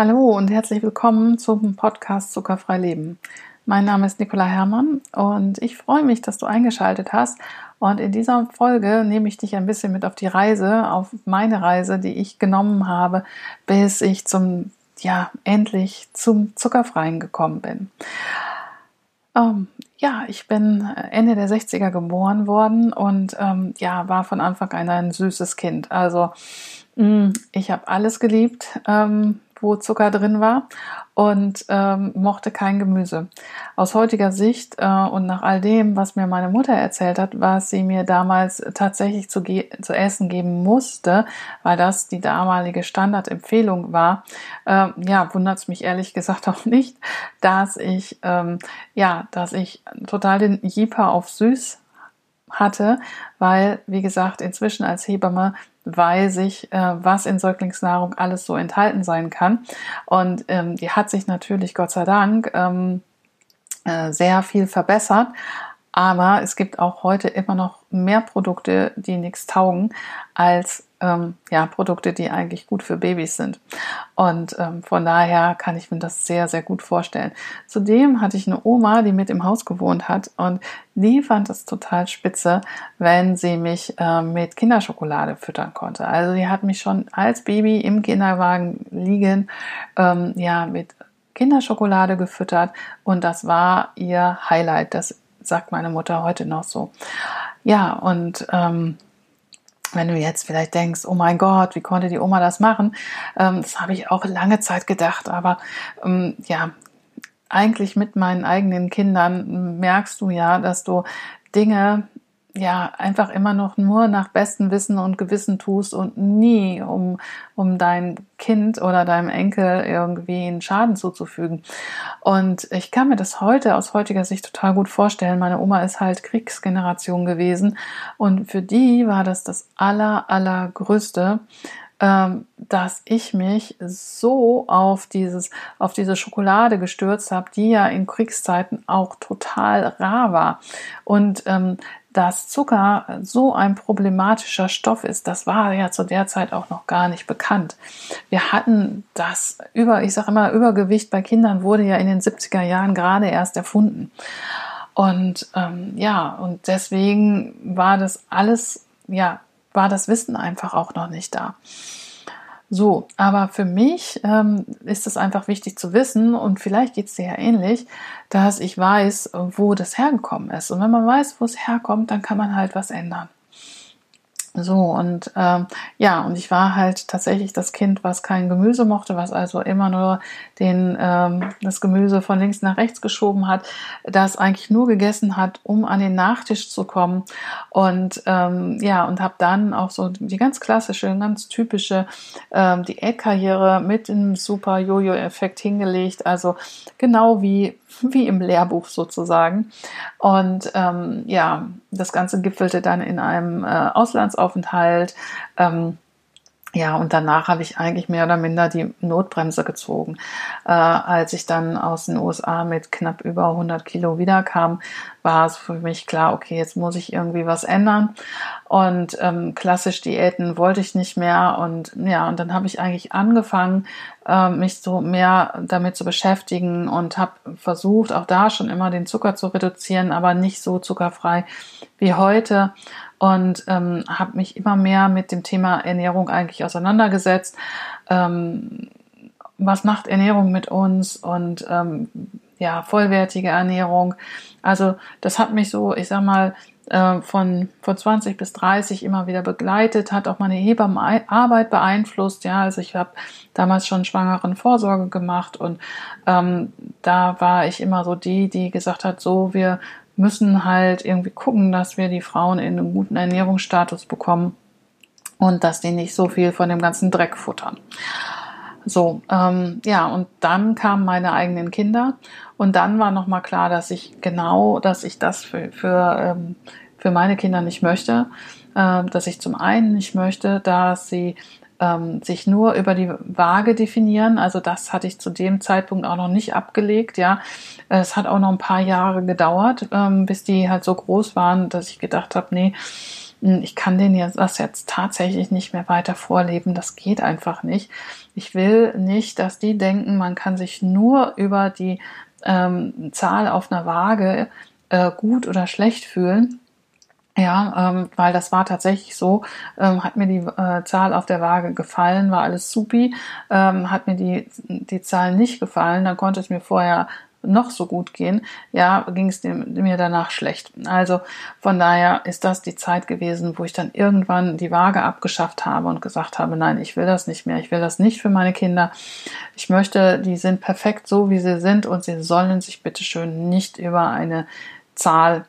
Hallo und herzlich willkommen zum Podcast Zuckerfrei Leben. Mein Name ist Nicola Herrmann und ich freue mich, dass du eingeschaltet hast. Und in dieser Folge nehme ich dich ein bisschen mit auf die Reise, auf meine Reise, die ich genommen habe, bis ich zum, ja, endlich zum Zuckerfreien gekommen bin. Ähm, ja, ich bin Ende der 60er geboren worden und ähm, ja, war von Anfang an ein süßes Kind. Also mm, ich habe alles geliebt, ähm, wo Zucker drin war und ähm, mochte kein Gemüse. Aus heutiger Sicht äh, und nach all dem, was mir meine Mutter erzählt hat, was sie mir damals tatsächlich zu, zu essen geben musste, weil das die damalige Standardempfehlung war, äh, ja, wundert es mich ehrlich gesagt auch nicht, dass ich ähm, ja, dass ich total den Jeeper auf süß hatte, weil, wie gesagt, inzwischen als Hebamme weiß ich, äh, was in Säuglingsnahrung alles so enthalten sein kann. Und ähm, die hat sich natürlich, Gott sei Dank, ähm, äh, sehr viel verbessert. Aber es gibt auch heute immer noch mehr Produkte, die nichts taugen, als ähm, ja, Produkte, die eigentlich gut für Babys sind. Und ähm, von daher kann ich mir das sehr, sehr gut vorstellen. Zudem hatte ich eine Oma, die mit im Haus gewohnt hat und die fand es total spitze, wenn sie mich äh, mit Kinderschokolade füttern konnte. Also die hat mich schon als Baby im Kinderwagen liegen, ähm, ja, mit Kinderschokolade gefüttert und das war ihr Highlight. Das sagt meine Mutter heute noch so. Ja, und ähm, wenn du jetzt vielleicht denkst, oh mein Gott, wie konnte die Oma das machen? Ähm, das habe ich auch lange Zeit gedacht, aber ähm, ja, eigentlich mit meinen eigenen Kindern merkst du ja, dass du Dinge ja einfach immer noch nur nach bestem Wissen und Gewissen tust und nie um um dein Kind oder deinem Enkel irgendwie einen Schaden zuzufügen. Und ich kann mir das heute aus heutiger Sicht total gut vorstellen. Meine Oma ist halt Kriegsgeneration gewesen und für die war das das aller allergrößte, ähm, dass ich mich so auf dieses, auf diese Schokolade gestürzt habe, die ja in Kriegszeiten auch total rar war. Und ähm, dass Zucker so ein problematischer Stoff ist, das war ja zu der Zeit auch noch gar nicht bekannt. Wir hatten das über, ich sage immer, Übergewicht bei Kindern wurde ja in den 70er Jahren gerade erst erfunden. Und ähm, ja, und deswegen war das alles, ja, war das Wissen einfach auch noch nicht da. So, aber für mich ähm, ist es einfach wichtig zu wissen, und vielleicht geht es dir ja ähnlich, dass ich weiß, wo das hergekommen ist. Und wenn man weiß, wo es herkommt, dann kann man halt was ändern. So, und ähm, ja, und ich war halt tatsächlich das Kind, was kein Gemüse mochte, was also immer nur den, ähm, das Gemüse von links nach rechts geschoben hat, das eigentlich nur gegessen hat, um an den Nachtisch zu kommen. Und ähm, ja, und habe dann auch so die ganz klassische, ganz typische ähm, Diätkarriere mit dem super Jojo-Effekt hingelegt. Also genau wie wie im Lehrbuch sozusagen. Und ähm, ja, das Ganze gipfelte dann in einem äh, Auslandsaufenthalt. Ähm, ja, und danach habe ich eigentlich mehr oder minder die Notbremse gezogen. Äh, als ich dann aus den USA mit knapp über 100 Kilo wiederkam, war es für mich klar, okay, jetzt muss ich irgendwie was ändern. Und ähm, klassisch Diäten wollte ich nicht mehr. Und ja, und dann habe ich eigentlich angefangen, äh, mich so mehr damit zu beschäftigen und habe versucht, auch da schon immer den Zucker zu reduzieren, aber nicht so zuckerfrei wie heute und ähm, habe mich immer mehr mit dem Thema Ernährung eigentlich auseinandergesetzt. Ähm, was macht Ernährung mit uns und ähm, ja, vollwertige Ernährung. Also das hat mich so, ich sag mal, äh, von, von 20 bis 30 immer wieder begleitet, hat auch meine Hebammenarbeit beeinflusst. Ja, also ich habe damals schon schwangeren Vorsorge gemacht und ähm, da war ich immer so die, die gesagt hat, so wir müssen halt irgendwie gucken, dass wir die Frauen in einen guten Ernährungsstatus bekommen und dass die nicht so viel von dem ganzen Dreck futtern. So, ähm, ja, und dann kamen meine eigenen Kinder und dann war nochmal klar, dass ich genau, dass ich das für, für, ähm, für meine Kinder nicht möchte, äh, dass ich zum einen nicht möchte, dass sie ähm, sich nur über die Waage definieren. Also das hatte ich zu dem Zeitpunkt auch noch nicht abgelegt. Ja, es hat auch noch ein paar Jahre gedauert, ähm, bis die halt so groß waren, dass ich gedacht habe, nee, hm, ich kann denen das jetzt tatsächlich nicht mehr weiter vorleben. Das geht einfach nicht. Ich will nicht, dass die denken, man kann sich nur über die ähm, Zahl auf einer Waage äh, gut oder schlecht fühlen. Ja, ähm, weil das war tatsächlich so, ähm, hat mir die äh, Zahl auf der Waage gefallen, war alles supi, ähm, hat mir die, die Zahl nicht gefallen, dann konnte es mir vorher noch so gut gehen, ja, ging es mir danach schlecht. Also von daher ist das die Zeit gewesen, wo ich dann irgendwann die Waage abgeschafft habe und gesagt habe, nein, ich will das nicht mehr, ich will das nicht für meine Kinder. Ich möchte, die sind perfekt so, wie sie sind und sie sollen sich bitteschön nicht über eine Zahl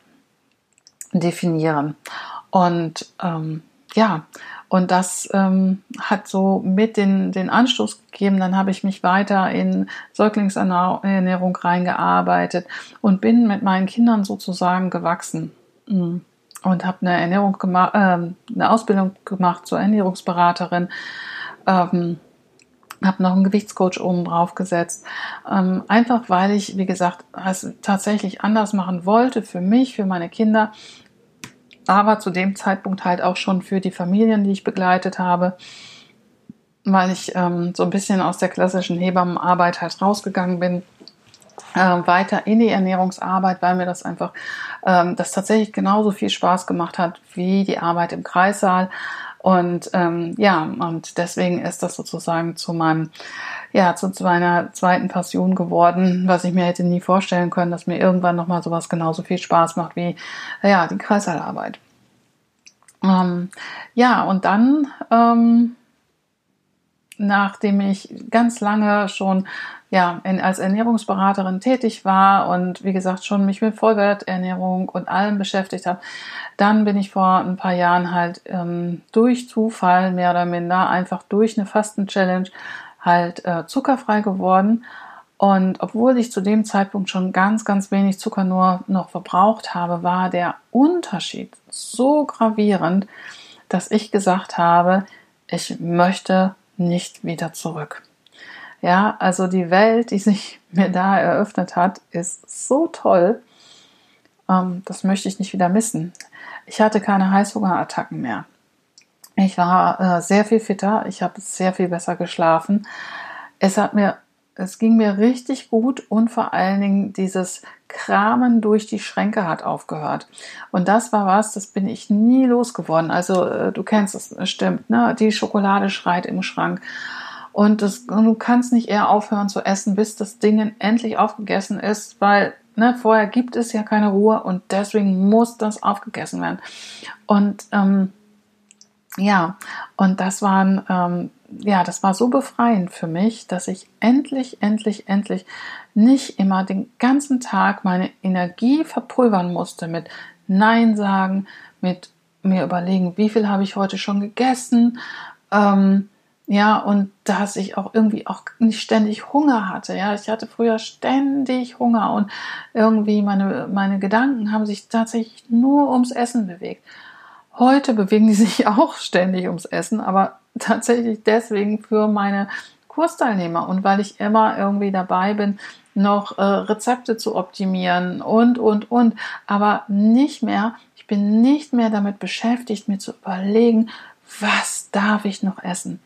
definieren. Und ähm, ja, und das ähm, hat so mit den, den Anstoß gegeben. Dann habe ich mich weiter in Säuglingsernährung reingearbeitet und bin mit meinen Kindern sozusagen gewachsen. Mm. Und habe eine Ernährung gemacht, äh, eine Ausbildung gemacht zur Ernährungsberaterin. Ähm, habe noch einen Gewichtscoach oben drauf gesetzt. Ähm, einfach weil ich, wie gesagt, es tatsächlich anders machen wollte für mich, für meine Kinder aber zu dem Zeitpunkt halt auch schon für die Familien, die ich begleitet habe, weil ich ähm, so ein bisschen aus der klassischen Hebammenarbeit halt rausgegangen bin, äh, weiter in die Ernährungsarbeit, weil mir das einfach, ähm, das tatsächlich genauso viel Spaß gemacht hat wie die Arbeit im Kreissaal. Und ähm, ja, und deswegen ist das sozusagen zu meinem, ja, zu, meiner zweiten Passion geworden, was ich mir hätte nie vorstellen können, dass mir irgendwann nochmal sowas genauso viel Spaß macht wie, ja, die Kreissaalarbeit. Ähm, ja, und dann, ähm, nachdem ich ganz lange schon ja, in, als Ernährungsberaterin tätig war und wie gesagt schon mich mit Vollwerternährung und allem beschäftigt habe, dann bin ich vor ein paar Jahren halt ähm, durch Zufall mehr oder minder einfach durch eine Fasten-Challenge halt äh, zuckerfrei geworden. Und obwohl ich zu dem Zeitpunkt schon ganz, ganz wenig Zucker nur noch verbraucht habe, war der Unterschied so gravierend, dass ich gesagt habe, ich möchte nicht wieder zurück. Ja, also die Welt, die sich mir da eröffnet hat, ist so toll. Ähm, das möchte ich nicht wieder missen. Ich hatte keine Heißhungerattacken mehr. Ich war äh, sehr viel fitter. Ich habe sehr viel besser geschlafen. Es hat mir, es ging mir richtig gut und vor allen Dingen dieses Kramen durch die Schränke hat aufgehört. Und das war was, das bin ich nie losgeworden. Also äh, du kennst es, stimmt, ne? Die Schokolade schreit im Schrank. Und das, du kannst nicht eher aufhören zu essen, bis das Ding endlich aufgegessen ist, weil ne, vorher gibt es ja keine Ruhe und deswegen muss das aufgegessen werden. Und ähm, ja, und das waren, ähm, ja, das war so befreiend für mich, dass ich endlich, endlich, endlich nicht immer den ganzen Tag meine Energie verpulvern musste mit Nein sagen, mit mir überlegen, wie viel habe ich heute schon gegessen, ähm, ja, und dass ich auch irgendwie auch nicht ständig Hunger hatte. Ja, ich hatte früher ständig Hunger und irgendwie meine, meine Gedanken haben sich tatsächlich nur ums Essen bewegt. Heute bewegen die sich auch ständig ums Essen, aber tatsächlich deswegen für meine Kursteilnehmer und weil ich immer irgendwie dabei bin, noch äh, Rezepte zu optimieren und, und, und, aber nicht mehr, ich bin nicht mehr damit beschäftigt, mir zu überlegen, was darf ich noch essen?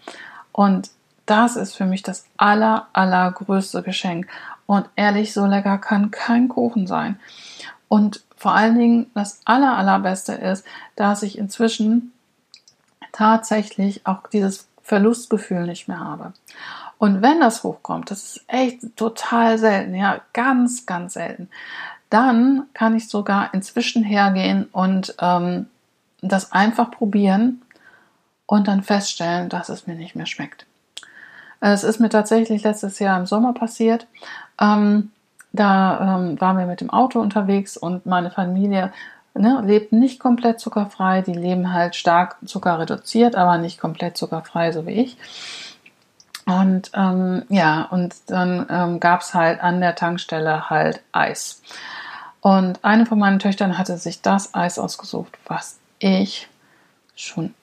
Und das ist für mich das aller, allergrößte Geschenk. Und ehrlich, so lecker kann kein Kuchen sein. Und vor allen Dingen das aller, allerbeste ist, dass ich inzwischen tatsächlich auch dieses Verlustgefühl nicht mehr habe. Und wenn das hochkommt, das ist echt total selten, ja, ganz, ganz selten, dann kann ich sogar inzwischen hergehen und ähm, das einfach probieren und dann feststellen, dass es mir nicht mehr schmeckt. Es ist mir tatsächlich letztes Jahr im Sommer passiert. Ähm, da ähm, waren wir mit dem Auto unterwegs und meine Familie ne, lebt nicht komplett zuckerfrei. Die leben halt stark zuckerreduziert, aber nicht komplett zuckerfrei, so wie ich. Und ähm, ja, und dann ähm, gab es halt an der Tankstelle halt Eis. Und eine von meinen Töchtern hatte sich das Eis ausgesucht, was ich schon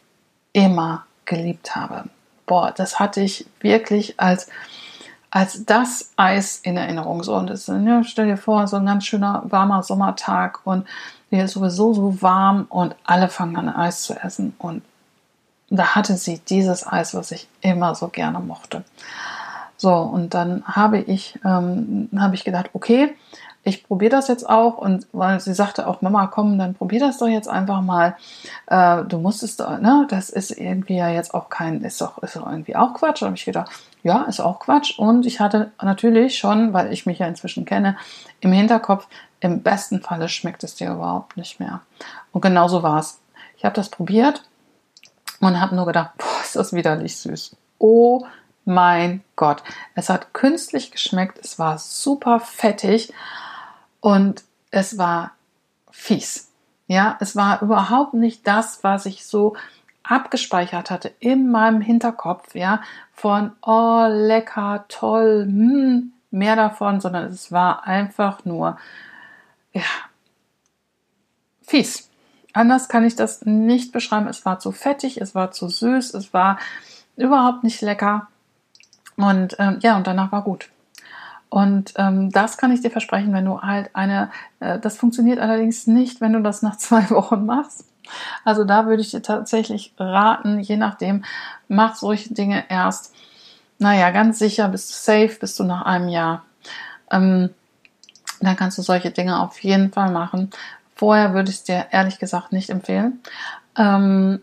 immer geliebt habe. Boah, das hatte ich wirklich als, als das Eis in Erinnerung. So, und das, ja, stell dir vor, so ein ganz schöner warmer Sommertag und mir ist sowieso so warm und alle fangen an Eis zu essen und da hatte sie dieses Eis, was ich immer so gerne mochte. So, und dann habe ich, ähm, habe ich gedacht, okay, ich probiere das jetzt auch und weil sie sagte auch, Mama, komm, dann probier das doch jetzt einfach mal. Äh, du musstest, ne, das ist irgendwie ja jetzt auch kein, ist doch, ist doch irgendwie auch Quatsch. Da habe ich gedacht, ja, ist auch Quatsch. Und ich hatte natürlich schon, weil ich mich ja inzwischen kenne, im Hinterkopf, im besten Falle schmeckt es dir überhaupt nicht mehr. Und genau so war es. Ich habe das probiert und habe nur gedacht, boah, ist das widerlich süß. Oh mein Gott. Es hat künstlich geschmeckt, es war super fettig und es war fies. Ja, es war überhaupt nicht das, was ich so abgespeichert hatte in meinem Hinterkopf, ja, von oh lecker, toll, hm, mehr davon, sondern es war einfach nur ja, fies. Anders kann ich das nicht beschreiben. Es war zu fettig, es war zu süß, es war überhaupt nicht lecker. Und ähm, ja, und danach war gut. Und ähm, das kann ich dir versprechen, wenn du halt eine, äh, das funktioniert allerdings nicht, wenn du das nach zwei Wochen machst. Also da würde ich dir tatsächlich raten, je nachdem, mach solche Dinge erst, naja, ganz sicher, bist du safe, bist du nach einem Jahr. Ähm, dann kannst du solche Dinge auf jeden Fall machen. Vorher würde ich es dir ehrlich gesagt nicht empfehlen. Ähm,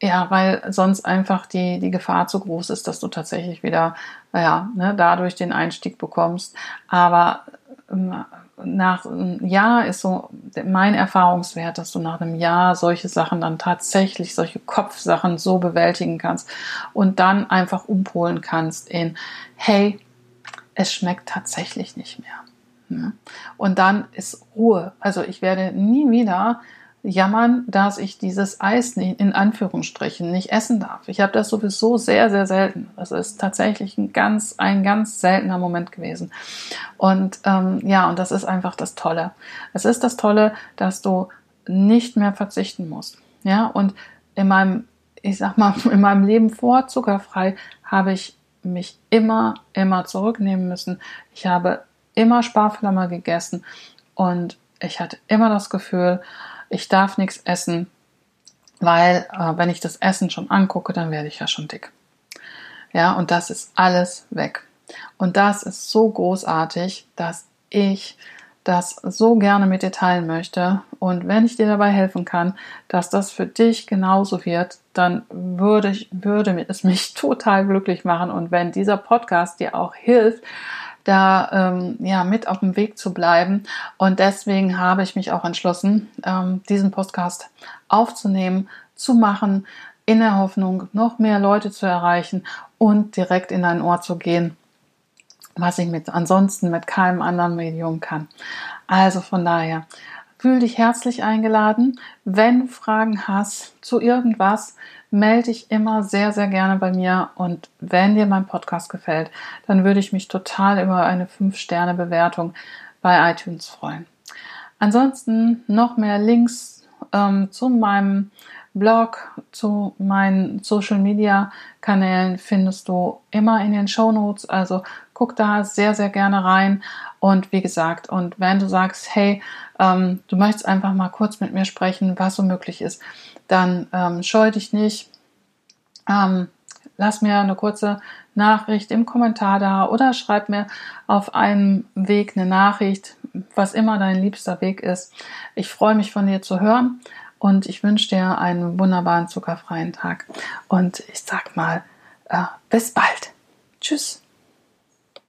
ja, weil sonst einfach die, die Gefahr zu groß ist, dass du tatsächlich wieder, naja, ne, dadurch den Einstieg bekommst. Aber ähm, nach einem Jahr ist so mein Erfahrungswert, dass du nach einem Jahr solche Sachen dann tatsächlich, solche Kopfsachen so bewältigen kannst und dann einfach umpolen kannst in, hey, es schmeckt tatsächlich nicht mehr. Ne? Und dann ist Ruhe. Also ich werde nie wieder jammern, dass ich dieses Eis nicht, in Anführungsstrichen nicht essen darf. Ich habe das sowieso sehr, sehr selten. Das ist tatsächlich ein ganz, ein ganz seltener Moment gewesen. Und ähm, ja, und das ist einfach das Tolle. Es ist das Tolle, dass du nicht mehr verzichten musst. Ja, und in meinem, ich sag mal, in meinem Leben vor zuckerfrei habe ich mich immer, immer zurücknehmen müssen. Ich habe immer Sparflamme gegessen und ich hatte immer das Gefühl, ich darf nichts essen, weil äh, wenn ich das Essen schon angucke, dann werde ich ja schon dick. Ja, und das ist alles weg. Und das ist so großartig, dass ich das so gerne mit dir teilen möchte. Und wenn ich dir dabei helfen kann, dass das für dich genauso wird, dann würde, ich, würde es mich total glücklich machen. Und wenn dieser Podcast dir auch hilft, da ähm, ja mit auf dem Weg zu bleiben. Und deswegen habe ich mich auch entschlossen, ähm, diesen Podcast aufzunehmen, zu machen, in der Hoffnung, noch mehr Leute zu erreichen und direkt in ein Ohr zu gehen, was ich mit ansonsten mit keinem anderen Medium kann. Also von daher, fühl dich herzlich eingeladen. Wenn du Fragen hast zu irgendwas, melde dich immer sehr, sehr gerne bei mir. Und wenn dir mein Podcast gefällt, dann würde ich mich total über eine 5-Sterne-Bewertung bei iTunes freuen. Ansonsten noch mehr Links ähm, zu meinem Blog, zu meinen Social Media Kanälen findest du immer in den Show Notes. Also guck da sehr, sehr gerne rein. Und wie gesagt, und wenn du sagst, hey, ähm, du möchtest einfach mal kurz mit mir sprechen, was so möglich ist, dann ähm, scheu dich nicht. Ähm, lass mir eine kurze Nachricht im Kommentar da oder schreib mir auf einem Weg eine Nachricht, was immer dein liebster Weg ist. Ich freue mich von dir zu hören und ich wünsche dir einen wunderbaren zuckerfreien Tag. Und ich sag mal, äh, bis bald. Tschüss.